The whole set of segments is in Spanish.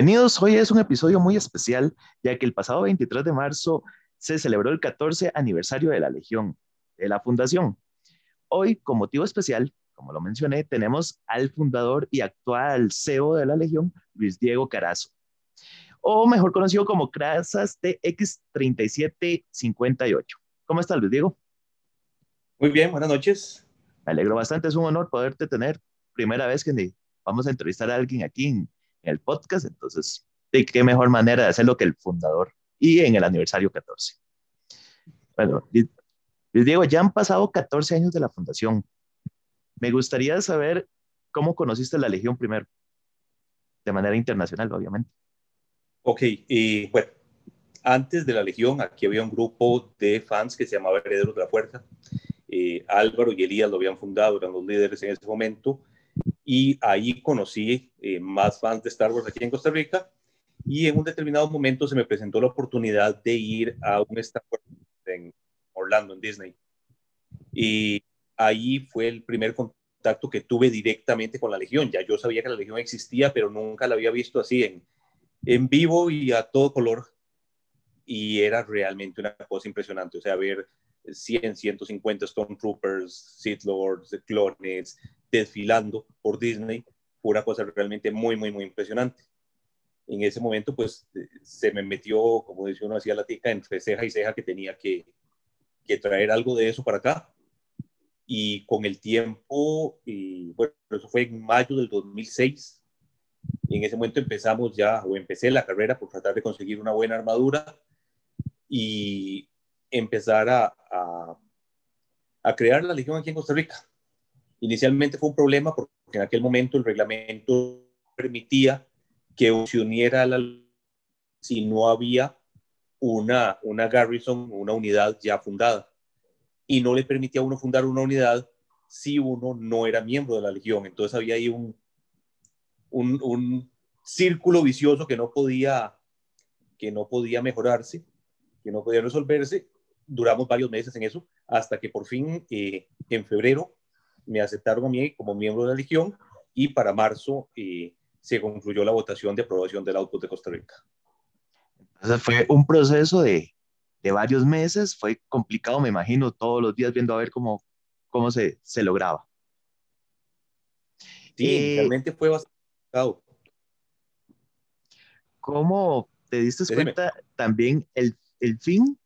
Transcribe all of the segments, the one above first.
Bienvenidos, hoy es un episodio muy especial, ya que el pasado 23 de marzo se celebró el 14 aniversario de la Legión, de la Fundación. Hoy, con motivo especial, como lo mencioné, tenemos al fundador y actual CEO de la Legión, Luis Diego Carazo, o mejor conocido como Crasas TX3758. ¿Cómo estás, Luis Diego? Muy bien, buenas noches. Me alegro bastante, es un honor poderte tener. Primera vez que vamos a entrevistar a alguien aquí en, el podcast, entonces, ¿de qué mejor manera de hacerlo que el fundador y en el aniversario 14? Bueno, Luis Diego, ya han pasado 14 años de la fundación. Me gustaría saber cómo conociste la Legión primero, de manera internacional, obviamente. Ok, y bueno, antes de la Legión, aquí había un grupo de fans que se llamaba Herederos de la Fuerza. Eh, Álvaro y Elías lo habían fundado, eran los líderes en ese momento, y ahí conocí eh, más fans de Star Wars aquí en Costa Rica, y en un determinado momento se me presentó la oportunidad de ir a un Star Wars en Orlando, en Disney. Y ahí fue el primer contacto que tuve directamente con la Legión. Ya yo sabía que la Legión existía, pero nunca la había visto así en, en vivo y a todo color. Y era realmente una cosa impresionante. O sea, ver 100, 150 Stormtroopers, Sith Lords, clones, desfilando por Disney, fue una cosa realmente muy, muy, muy impresionante. En ese momento, pues, se me metió, como dice uno, hacía la tica entre ceja y ceja que tenía que, que traer algo de eso para acá y con el tiempo, y bueno, eso fue en mayo del 2006, en ese momento empezamos ya, o empecé la carrera por tratar de conseguir una buena armadura y empezar a, a, a crear la Legión aquí en Costa Rica. Inicialmente fue un problema porque en aquel momento el reglamento permitía que se uniera a la si no había una, una garrison, una unidad ya fundada y no le permitía a uno fundar una unidad si uno no era miembro de la legión. Entonces había ahí un, un, círculo vicioso que no podía que no podía mejorarse, que no podía resolverse. Duramos varios meses en eso, hasta que por fin eh, en febrero me aceptaron a mí como miembro de la Legión y para marzo eh, se concluyó la votación de aprobación del output de Costa Rica. Entonces fue un proceso de, de varios meses. Fue complicado, me imagino, todos los días viendo a ver cómo, cómo se, se lograba. Sí, eh, realmente fue bastante complicado. ¿Cómo te diste cuenta también el, el, fin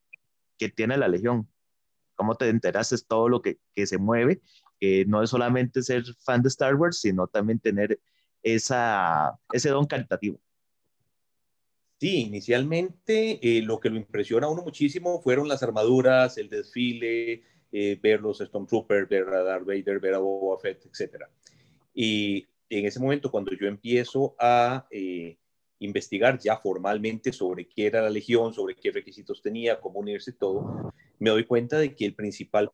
que tiene la Legión? ¿Cómo te enteraste todo lo que, que se mueve? Que no es solamente ser fan de Star Wars, sino también tener esa, ese don caritativo. Sí, inicialmente eh, lo que lo impresiona a uno muchísimo fueron las armaduras, el desfile, eh, ver los Stormtroopers, ver a Darth Vader, ver a Boba Fett, etc. Y en ese momento, cuando yo empiezo a eh, investigar ya formalmente sobre qué era la Legión, sobre qué requisitos tenía, cómo unirse todo, me doy cuenta de que el principal,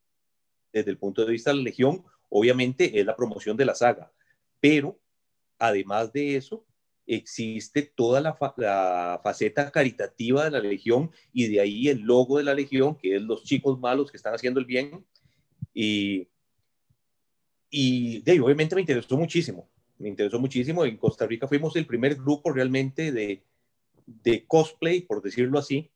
desde el punto de vista de la Legión, obviamente es la promoción de la saga, pero además de eso, existe toda la, faceta caritativa de la Legión y de ahí el logo de la Legión, que es los chicos malos que están haciendo el bien. Y, y de obviamente me interesó muchísimo, me interesó muchísimo. En Costa Rica fuimos el primer grupo realmente de, de cosplay, por decirlo así,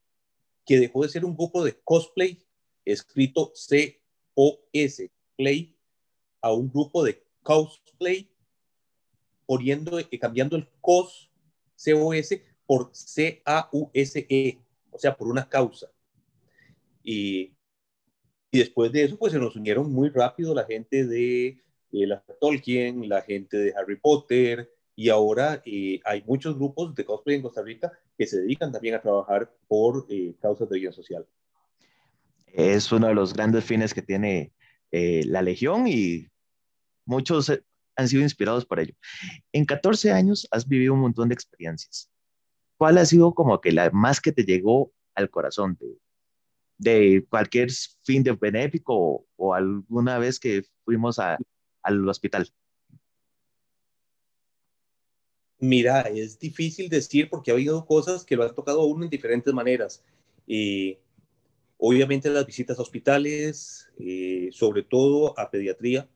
que dejó de ser un grupo de cosplay escrito C-O-S, play, a un grupo de cosplay poniendo, eh, cambiando el COS, COS, por C-A-U-S-E, o sea, por una causa. Y, y, después de eso, pues se nos unieron muy rápido la gente de, la Tolkien, la gente de Harry Potter, y ahora eh, hay muchos grupos de cosplay en Costa Rica que se dedican también a trabajar por eh, causas de bien social. Es uno de los grandes fines que tiene la Legión y muchos han sido inspirados por ello. En 14 años has vivido un montón de experiencias. ¿Cuál ha sido como que la más que te llegó al corazón de, de cualquier fin de benéfico o, alguna vez que fuimos a, al hospital? Mira, es difícil decir porque ha habido cosas que lo han tocado a uno en diferentes maneras. Y obviamente las visitas a hospitales, eh, sobre todo a pediatría,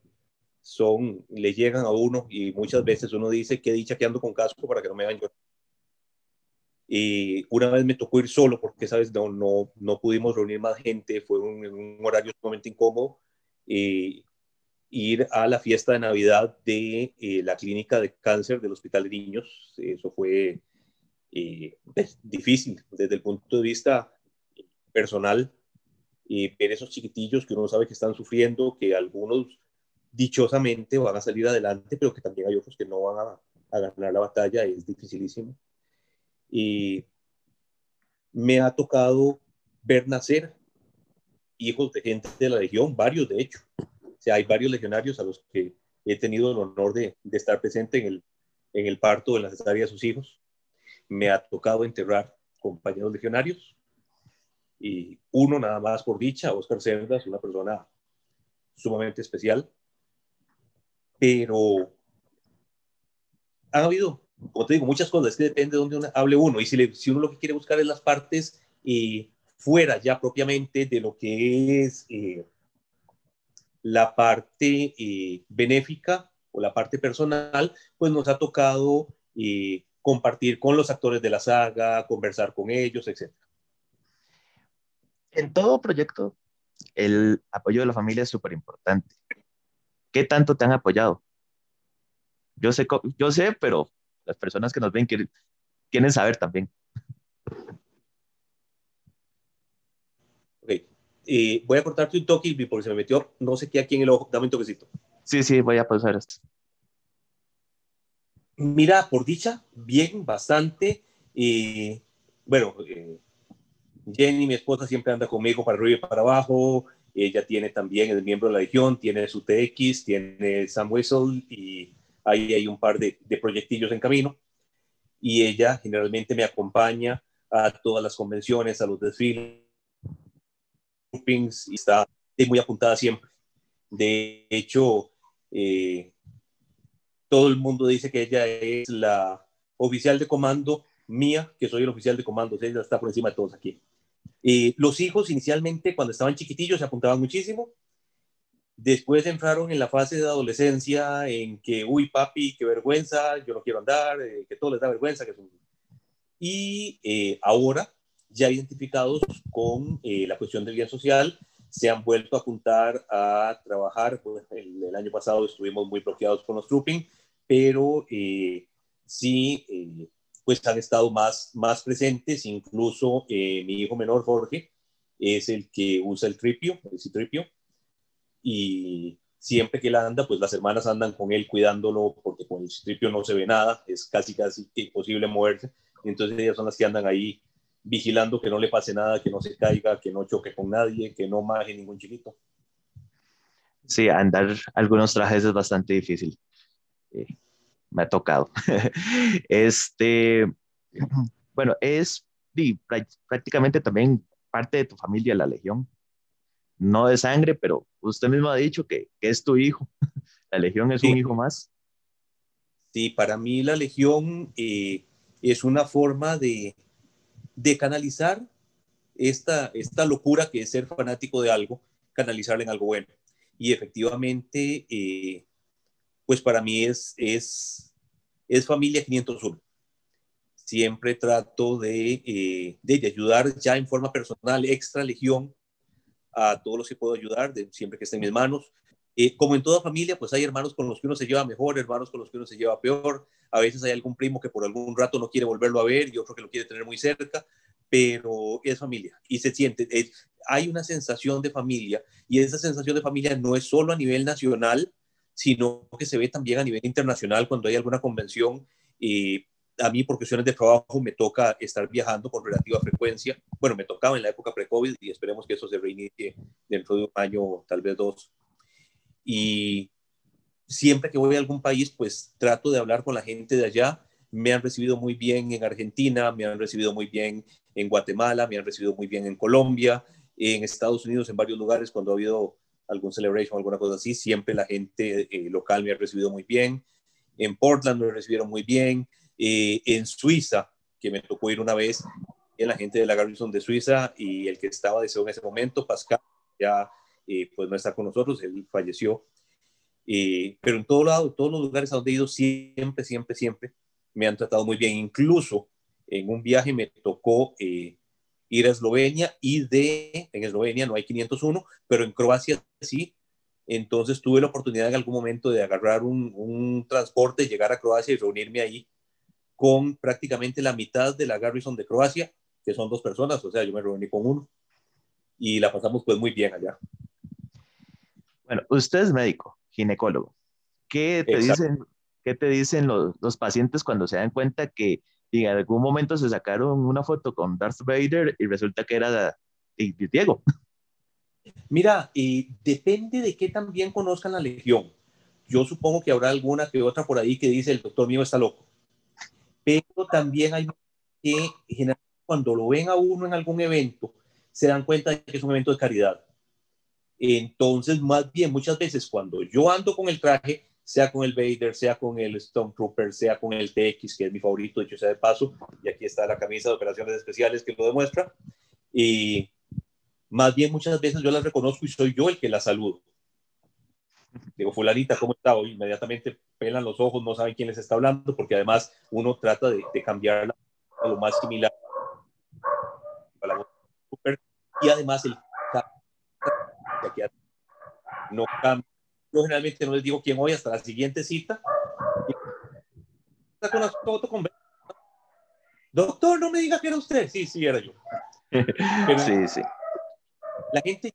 son, le llegan a uno y muchas veces uno dice que dicha que ando con casco para que no me vayan Y una vez me tocó ir solo porque, ¿sabes? No, no, no pudimos reunir más gente, fue un, un horario sumamente incómodo. Y ir a la fiesta de Navidad de eh, la clínica de cáncer del Hospital de Niños. Eso fue eh, pues, difícil desde el punto de vista personal. y ver esos chiquitillos que uno sabe que están sufriendo, que algunos dichosamente van a salir adelante, pero que también hay otros que no van a, a ganar la batalla, es dificilísimo. Y me ha tocado ver nacer hijos de gente de la región, varios de hecho, hay varios legionarios a los que he tenido el honor de, estar presente en el, en el parto de la cesárea de sus hijos. Me ha tocado enterrar compañeros legionarios y uno nada más por dicha, Oscar Cerdas, una persona sumamente especial, pero ha habido, como te digo, muchas cosas, que depende de dónde hable uno, y si, si uno lo que quiere buscar es las partes y fuera ya propiamente de lo que es eh, la parte eh, benéfica o la parte personal, pues nos ha tocado eh, compartir con los actores de la saga, conversar con ellos, etc. En todo proyecto, el apoyo de la familia es súper importante. ¿Qué tanto te han apoyado? Yo sé, yo sé, pero las personas que nos ven quieren, quieren saber también. Voy a cortarte un toque porque se me metió no sé qué aquí en el ojo. Dame un toquecito. Sí, sí, voy a pasar esto. Mira, por dicha, bien, bastante. y bueno, eh, Jenny, mi esposa, siempre anda conmigo para arriba y para abajo. Ella tiene también, el miembro de la Legión, tiene su TX, tiene Sam Whistle y ahí hay un par de, de proyectillos en camino. Y ella generalmente me acompaña a todas las convenciones, a los desfiles y está muy apuntada siempre. De hecho, eh, todo el mundo dice que ella es la oficial de comando mía, que soy el oficial de comando, ella está por encima de todos aquí. y los hijos inicialmente, cuando estaban chiquitillos, se apuntaban muchísimo. Después entraron en la fase de adolescencia en que, uy, papi, qué vergüenza, yo no quiero andar, eh, que todo les da vergüenza. Que Y eh, ahora ya identificados con eh, la cuestión del bien social, se han vuelto a juntar a trabajar. Pues, el, año pasado estuvimos muy bloqueados con los trooping, pero eh, sí, eh, pues han estado más, más presentes. Incluso mi hijo menor, Jorge, es el que usa el tripio, el citripio, y siempre que él anda, pues las hermanas andan con él cuidándolo, porque con el citripio no se ve nada, es casi, casi imposible moverse. Entonces ellas son las que andan ahí vigilando que no le pase nada, que no se caiga, que no choque con nadie, que no maje ningún chiquito. Sí, andar algunos trajes es bastante difícil. Eh, me ha tocado. este, bueno, es prácticamente también parte de tu familia, la Legión. No de sangre, pero usted mismo ha dicho que, es tu hijo. La Legión es un hijo más. Sí, para mí la Legión eh, es una forma de, de canalizar esta, esta locura que es ser fanático de algo, canalizarla en algo bueno. Y efectivamente, eh, pues para mí es, es, es familia 501. Siempre trato de, eh, de, ayudar ya en forma personal, extra legión, a todos los que puedo ayudar, de, siempre que esté en mis manos. Eh, como en toda familia, pues hay hermanos con los que uno se lleva mejor, hermanos con los que uno se lleva peor. A veces hay algún primo que por algún rato no quiere volverlo a ver y otro que lo quiere tener muy cerca, pero es familia y se siente. hay una sensación de familia y esa sensación de familia no es solo a nivel nacional, sino que se ve también a nivel internacional cuando hay alguna convención. y a mí, por cuestiones de trabajo, me toca estar viajando con relativa frecuencia. Bueno, me tocaba en la época pre-COVID y esperemos que eso se reinicie dentro de un año, tal vez dos y siempre que voy a algún país, pues trato de hablar con la gente de allá. Me han recibido muy bien en Argentina, me han recibido muy bien en Guatemala, me han recibido muy bien en Colombia, en Estados Unidos, en varios lugares cuando ha habido algún celebration o alguna cosa así, siempre la gente eh, local me ha recibido muy bien. En Portland me recibieron muy bien. Eh, en Suiza, que me tocó ir una vez, en la gente de la Garrison de Suiza y el que estaba de en ese momento, Pascal, ya pues no está con nosotros, él falleció. pero en todo lado, todos los lugares a donde he ido, siempre, siempre, siempre me han tratado muy bien. Incluso en un viaje me tocó eh, ir a Eslovenia y de, en Eslovenia no hay 501, pero en Croacia sí. Entonces tuve la oportunidad en algún momento de agarrar un, un transporte, llegar a Croacia y reunirme ahí con prácticamente la mitad de la Garrison de Croacia, que son dos personas, o sea, yo me reuní con uno y la pasamos pues muy bien allá. Bueno, usted es médico, ginecólogo. ¿Qué te dicen, qué te dicen los, los, pacientes cuando se dan cuenta que en algún momento se sacaron una foto con Darth Vader y resulta que era Diego? Mira, depende de qué también conozcan la legión. Yo supongo que habrá alguna que otra por ahí que dice el doctor mío está loco. Pero también hay que generalmente cuando lo ven a uno en algún evento, se dan cuenta de que es un evento de caridad entonces, más bien, muchas veces cuando yo ando con el traje, sea con el Vader, sea con el Stormtrooper, sea con el TX, que es mi favorito, dicho sea de paso, y aquí está la camisa de operaciones especiales que lo demuestra, y más bien muchas veces yo las reconozco y soy yo el que las saludo. Digo, fulanita, ¿cómo está hoy? Inmediatamente pelan los ojos, no saben quién les está hablando, porque además uno trata de, de cambiarla a lo más similar y además el no cambia. Yo generalmente no les digo quién hoy hasta la siguiente cita. Doctor, no me diga que era usted. Sí, sí, era yo. sí, sí. La gente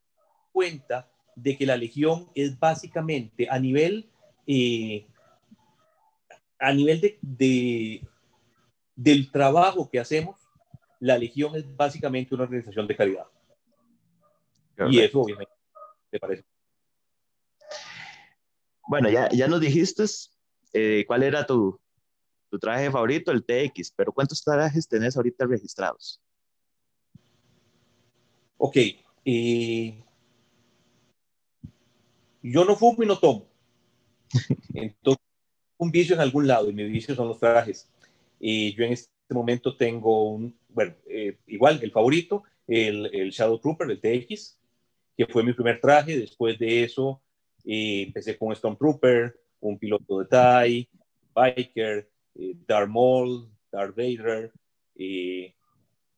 cuenta de que la legión es básicamente a nivel eh, a nivel de, de, del trabajo que hacemos, la legión es básicamente una organización de calidad. Y eso obviamente te parece. Bueno, ya, ya nos dijiste eh, cuál era tu, tu traje favorito, el TX, pero ¿cuántos trajes tenés ahorita registrados? Ok, eh, yo no fumo y no tomo. Entonces, un vicio en algún lado y mi vicio son los trajes. Y yo en este momento tengo un, bueno, eh, igual el favorito, el, el, Shadow Trooper, el TX, que fue mi primer traje. Después de eso, eh, empecé con Stormtrooper, un piloto de TIE, Biker, eh, Darth Maul, Darth Vader, eh,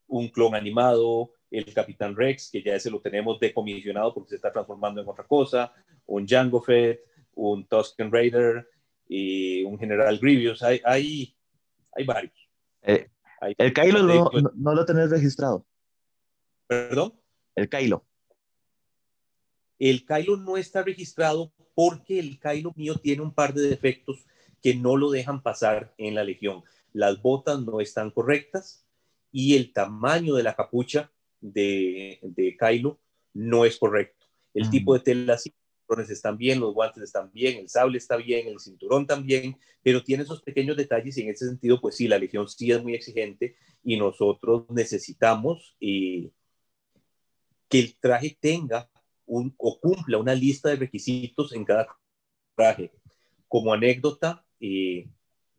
un clon animado, el Capitán Rex, que ya ese lo tenemos decomisionado porque se está transformando en otra cosa, un Jango Fett, un Tusken Raider, y un General Grievous. Hay, hay, hay varios. Eh, el Kylo no, no, lo tenés registrado. ¿Perdón? El Kylo. El Kylo no está registrado porque el Kylo mío tiene un par de defectos que no lo dejan pasar en la Legión. Las botas no están correctas y el tamaño de la capucha de, de Kylo no es correcto. El tipo de tela sí, los están bien, los guantes están bien, el sable está bien, el cinturón también, pero tiene esos pequeños detalles y en ese sentido, pues sí, la Legión sí es muy exigente y nosotros necesitamos eh, que el traje tenga un, o cumpla una lista de requisitos en cada traje. Como anécdota, eh,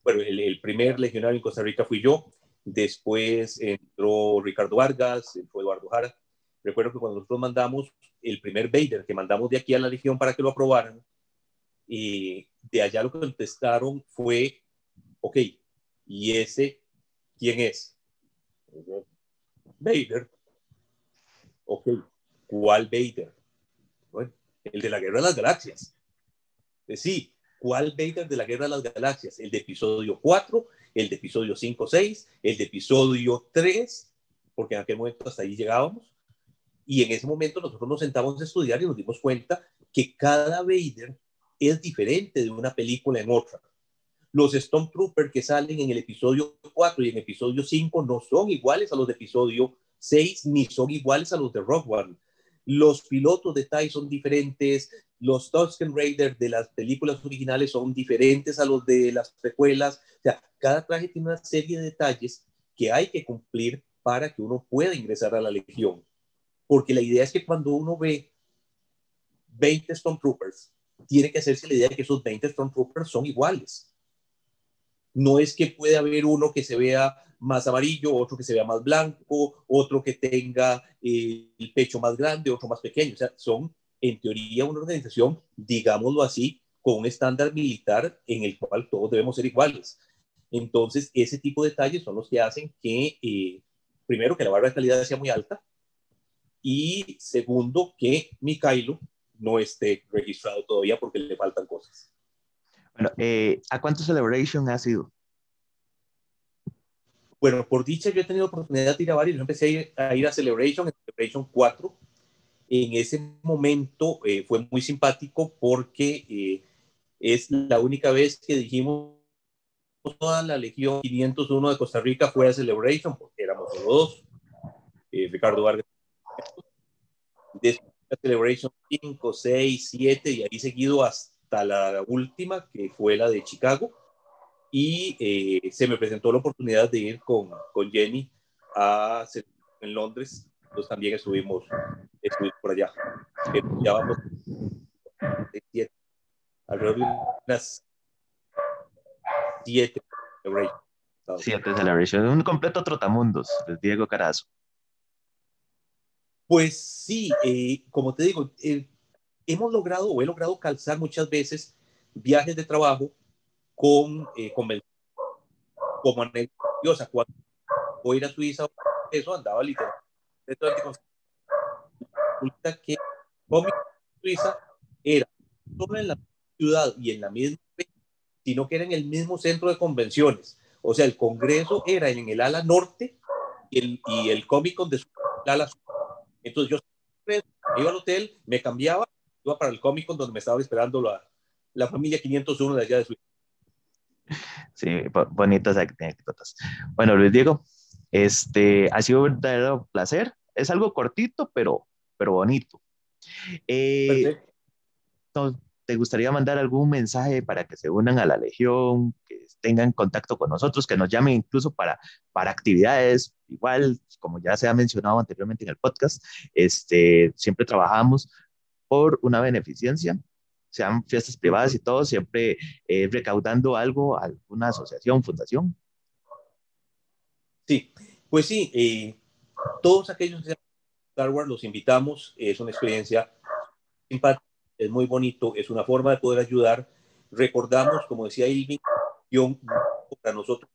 bueno, el, primer legionario en Costa Rica fui yo, después entró Ricardo Vargas, entró Eduardo Jara. Recuerdo que cuando nosotros mandamos el primer Vader que mandamos de aquí a la Legión para que lo aprobaran, y de allá lo que contestaron fue, ok, ¿y ese quién es? Vader. Ok, ¿cuál Vader? El de la Guerra de las Galaxias. Eh, sí, ¿cuál Vader de la Guerra de las Galaxias? El de episodio 4, el de episodio 5, 6, el de episodio 3, porque en aquel momento hasta ahí llegábamos. Y en ese momento nosotros nos sentamos a estudiar y nos dimos cuenta que cada Vader es diferente de una película en otra. Los Stormtroopers que salen en el episodio 4 y en episodio 5 no son iguales a los de episodio 6 ni son iguales a los de Rogue One los pilotos de TIE son diferentes, los Tusken Raiders de las películas originales son diferentes a los de las precuelas. O sea, cada traje tiene una serie de detalles que hay que cumplir para que uno pueda ingresar a la Legión. Porque la idea es que cuando uno ve 20 Stormtroopers, tiene que hacerse la idea de que esos 20 Stormtroopers son iguales. No es que puede haber uno que se vea más amarillo, otro que se vea más blanco, otro que tenga eh, el pecho más grande, otro más pequeño. O sea, son en teoría una organización, digámoslo así, con un estándar militar en el cual todos debemos ser iguales. Entonces, ese tipo de detalles son los que hacen que, eh, primero, que la barra de calidad sea muy alta y segundo, que Mikhailo no esté registrado todavía porque le faltan cosas. Bueno, eh, ¿a cuánto Celebration ha sido? Bueno, por dicha yo he tenido oportunidad de ir a varios. Yo empecé a ir a, ir a Celebration, Celebration 4. En ese momento eh, fue muy simpático porque eh, es la única vez que dijimos toda la Legión 501 de Costa Rica fue a Celebration, porque éramos solo dos. Eh, Ricardo Vargas. Después Celebration 5, 6, 7 y ahí seguido hasta la última, que fue la de Chicago y eh, se me presentó la oportunidad de ir con, con Jenny a en Londres, entonces también estuvimos, estuvimos por allá. Ya vamos siete, alrededor de unas siete celebrations. Siete celebrations, un completo trotamundos de Diego Carazo. Pues sí, eh, como te digo, eh, hemos logrado o he logrado calzar muchas veces viajes de trabajo con, eh, con como anécdota, cuando voy a ir a Suiza, eso andaba literalmente. Resulta que Suiza era no en la ciudad y en la misma, sino que era en el mismo centro de convenciones. O sea, el Congreso era en el ala norte y el, y el Comic Con de su ala sur. Entonces yo iba al hotel, me cambiaba, iba para el Comic Con donde me estaba esperando la, la familia 501 de allá de Suiza. Sí, bonitas anécdotas. Bueno, Luis Diego, este, ha sido un verdadero placer. Es algo cortito, pero, pero bonito. Eh, ¿Te gustaría mandar algún mensaje para que se unan a la Legión, que tengan contacto con nosotros, que nos llamen incluso para, para actividades? Igual, como ya se ha mencionado anteriormente en el podcast, este, siempre trabajamos por una beneficencia sean fiestas privadas y todo, siempre eh, recaudando algo, alguna asociación, fundación. Sí, pues sí, eh, todos aquellos que Star Wars los invitamos, es una experiencia simpática, es muy bonito, es una forma de poder ayudar. Recordamos, como decía Ilvin, para nosotros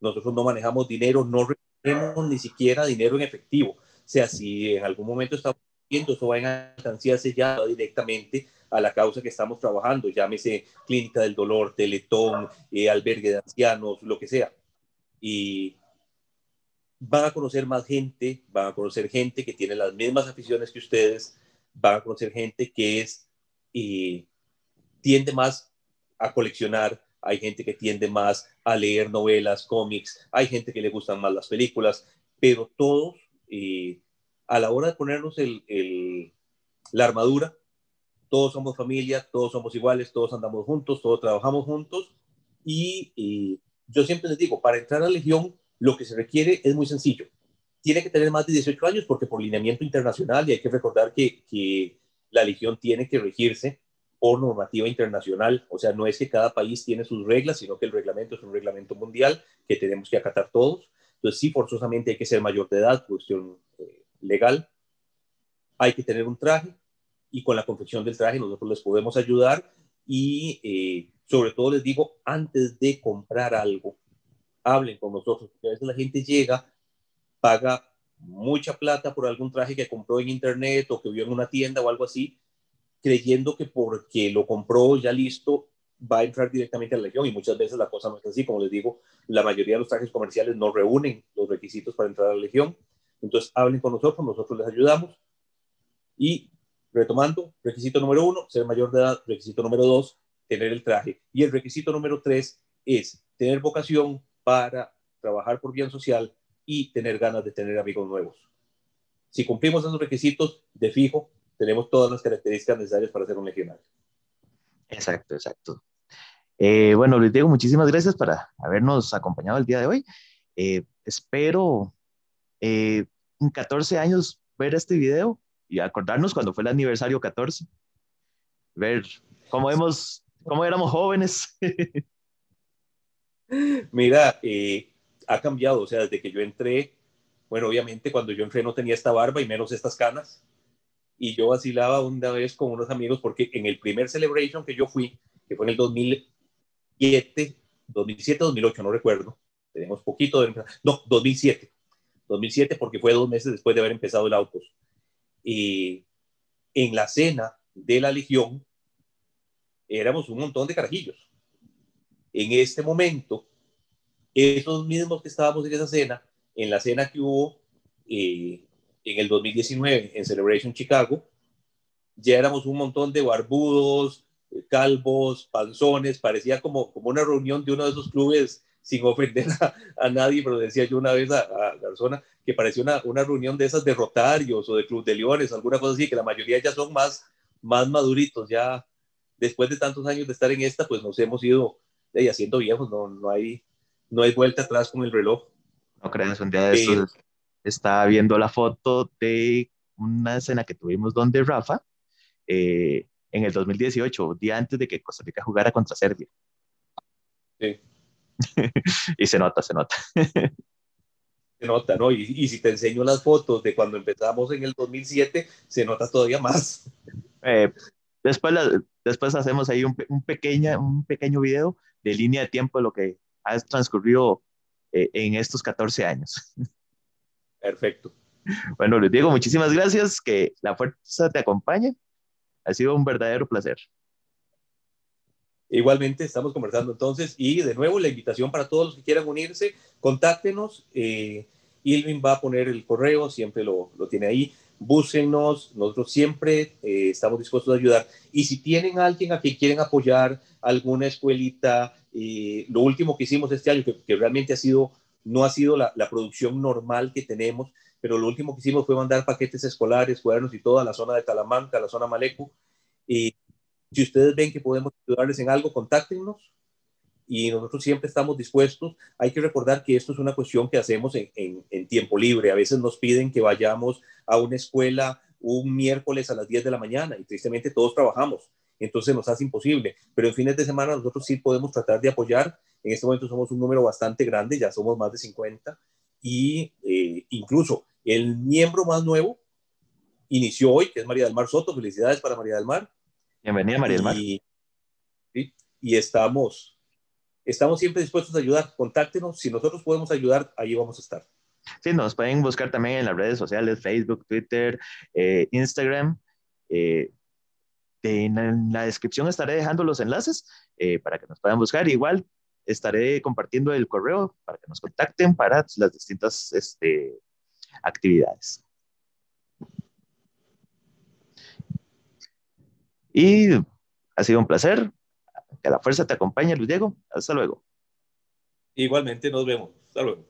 nosotros no manejamos dinero, no recibimos ni siquiera dinero en efectivo. O sea, si en algún momento estamos eso va en alcancía sellada directamente a la causa que estamos trabajando, llámese clínica del dolor, teletón, eh, albergue de ancianos, lo que sea. Y van a conocer más gente, van a conocer gente que tiene las mismas aficiones que ustedes, van a conocer gente que es y tiende más a coleccionar, hay gente que tiende más a leer novelas, cómics, hay gente que le gustan más las películas, pero todos eh, a la hora de ponernos el, la armadura, todos somos familia, todos somos iguales, todos andamos juntos, todos trabajamos juntos y, yo siempre les digo, para entrar a Legión lo que se requiere es muy sencillo. Tiene que tener más de 18 años porque por lineamiento internacional y hay que recordar que, que la Legión tiene que regirse por normativa internacional, o sea, no es que cada país tiene sus reglas, sino que el reglamento es un reglamento mundial que tenemos que acatar todos. Entonces, sí, forzosamente hay que ser mayor de edad, cuestión eh, legal, hay que tener un traje y con la confección del traje nosotros les podemos ayudar y eh, sobre todo les digo, antes de comprar algo, hablen con nosotros, porque a veces la gente llega, paga mucha plata por algún traje que compró en internet o que vio en una tienda o algo así, creyendo que porque lo compró ya listo va a entrar directamente a la legión y muchas veces la cosa no es así, como les digo, la mayoría de los trajes comerciales no reúnen los requisitos para entrar a la legión entonces, hablen con nosotros, nosotros les ayudamos. Y retomando, requisito número uno, ser mayor de edad. Requisito número dos, tener el traje. Y el requisito número tres es tener vocación para trabajar por bien social y tener ganas de tener amigos nuevos. Si cumplimos esos requisitos, de fijo, tenemos todas las características necesarias para ser un legionario. Exacto, exacto. Eh, bueno, Luis Diego, muchísimas gracias por habernos acompañado el día de hoy. Eh, espero eh, en 14 años ver este video y acordarnos cuando fue el aniversario 14, ver cómo, hemos, cómo éramos jóvenes. Mira, eh, ha cambiado, o sea, desde que yo entré, bueno, obviamente cuando yo entré no tenía esta barba y menos estas canas, y yo vacilaba una vez con unos amigos porque en el primer celebration que yo fui, que fue en el 2007, 2007, 2008, no recuerdo. Tenemos poquito de... No, 2007. 2007 porque fue dos meses después de haber empezado el Autos. Y en la cena de la Legión éramos un montón de carajillos. En este momento, esos mismos que estábamos en esa cena, en la cena que hubo eh, en el 2019 en Celebration Chicago, ya éramos un montón de barbudos, calvos, panzones, parecía como, como una reunión de uno de esos clubes, sin ofender a, nadie, pero decía yo una vez a, a Garzona que parecía una, una, reunión de esas de Rotarios o de Club de Leones, alguna cosa así, que la mayoría ya son más, más maduritos, ya después de tantos años de estar en esta, pues nos hemos ido eh, haciendo viejos, no, no, hay, no hay vuelta atrás con el reloj. No creas, un día de estos estaba viendo la foto de una escena que tuvimos donde Rafa, eh, en el 2018, día antes de que Costa Rica jugara contra Serbia. Sí. y se nota, se nota. se nota, ¿no? Y, y, si te enseño las fotos de cuando empezamos en el 2007, se nota todavía más. Eh, después, después hacemos ahí un, un, pequeña, un pequeño video de línea de tiempo de lo que ha transcurrido eh, en estos 14 años. Perfecto. Bueno, Luis Diego, muchísimas gracias. Que la fuerza te acompañe. Ha sido un verdadero placer. Igualmente, estamos conversando entonces y de nuevo la invitación para todos los que quieran unirse, contáctenos. Eh, Ilvin va a poner el correo, siempre lo, lo tiene ahí. Búsquennos, nosotros siempre eh, estamos dispuestos a ayudar. Y si tienen alguien a quien quieren apoyar, alguna escuelita, eh, lo último que hicimos este año, que, que realmente ha sido no ha sido la, producción normal que tenemos, pero lo último que hicimos fue mandar paquetes escolares, cuadernos y todo a la zona de Talamanca, la zona Maleco. Y si ustedes ven que podemos ayudarles en algo, contáctenos y nosotros siempre estamos dispuestos. Hay que recordar que esto es una cuestión que hacemos en, tiempo libre. A veces nos piden que vayamos a una escuela un miércoles a las 10 de la mañana y tristemente todos trabajamos, entonces nos hace imposible. Pero en fines de semana nosotros sí podemos tratar de apoyar en este momento somos un número bastante grande, ya somos más de 50 y eh, incluso el miembro más nuevo inició hoy, que es María del Mar Soto. Felicidades para María del Mar. Bienvenida, María del Mar. Y, y estamos, estamos siempre dispuestos a ayudar. Contáctenos. Si nosotros podemos ayudar, ahí vamos a estar. Sí, nos pueden buscar también en las redes sociales, Facebook, Twitter, eh, Instagram. Eh, en la descripción estaré dejando los enlaces para que nos puedan buscar. Igual estaré compartiendo el correo para que nos contacten para las distintas este, actividades. Y ha sido un placer. Que la fuerza te acompañe, Luis Diego. Hasta luego. Igualmente, nos vemos. Hasta luego.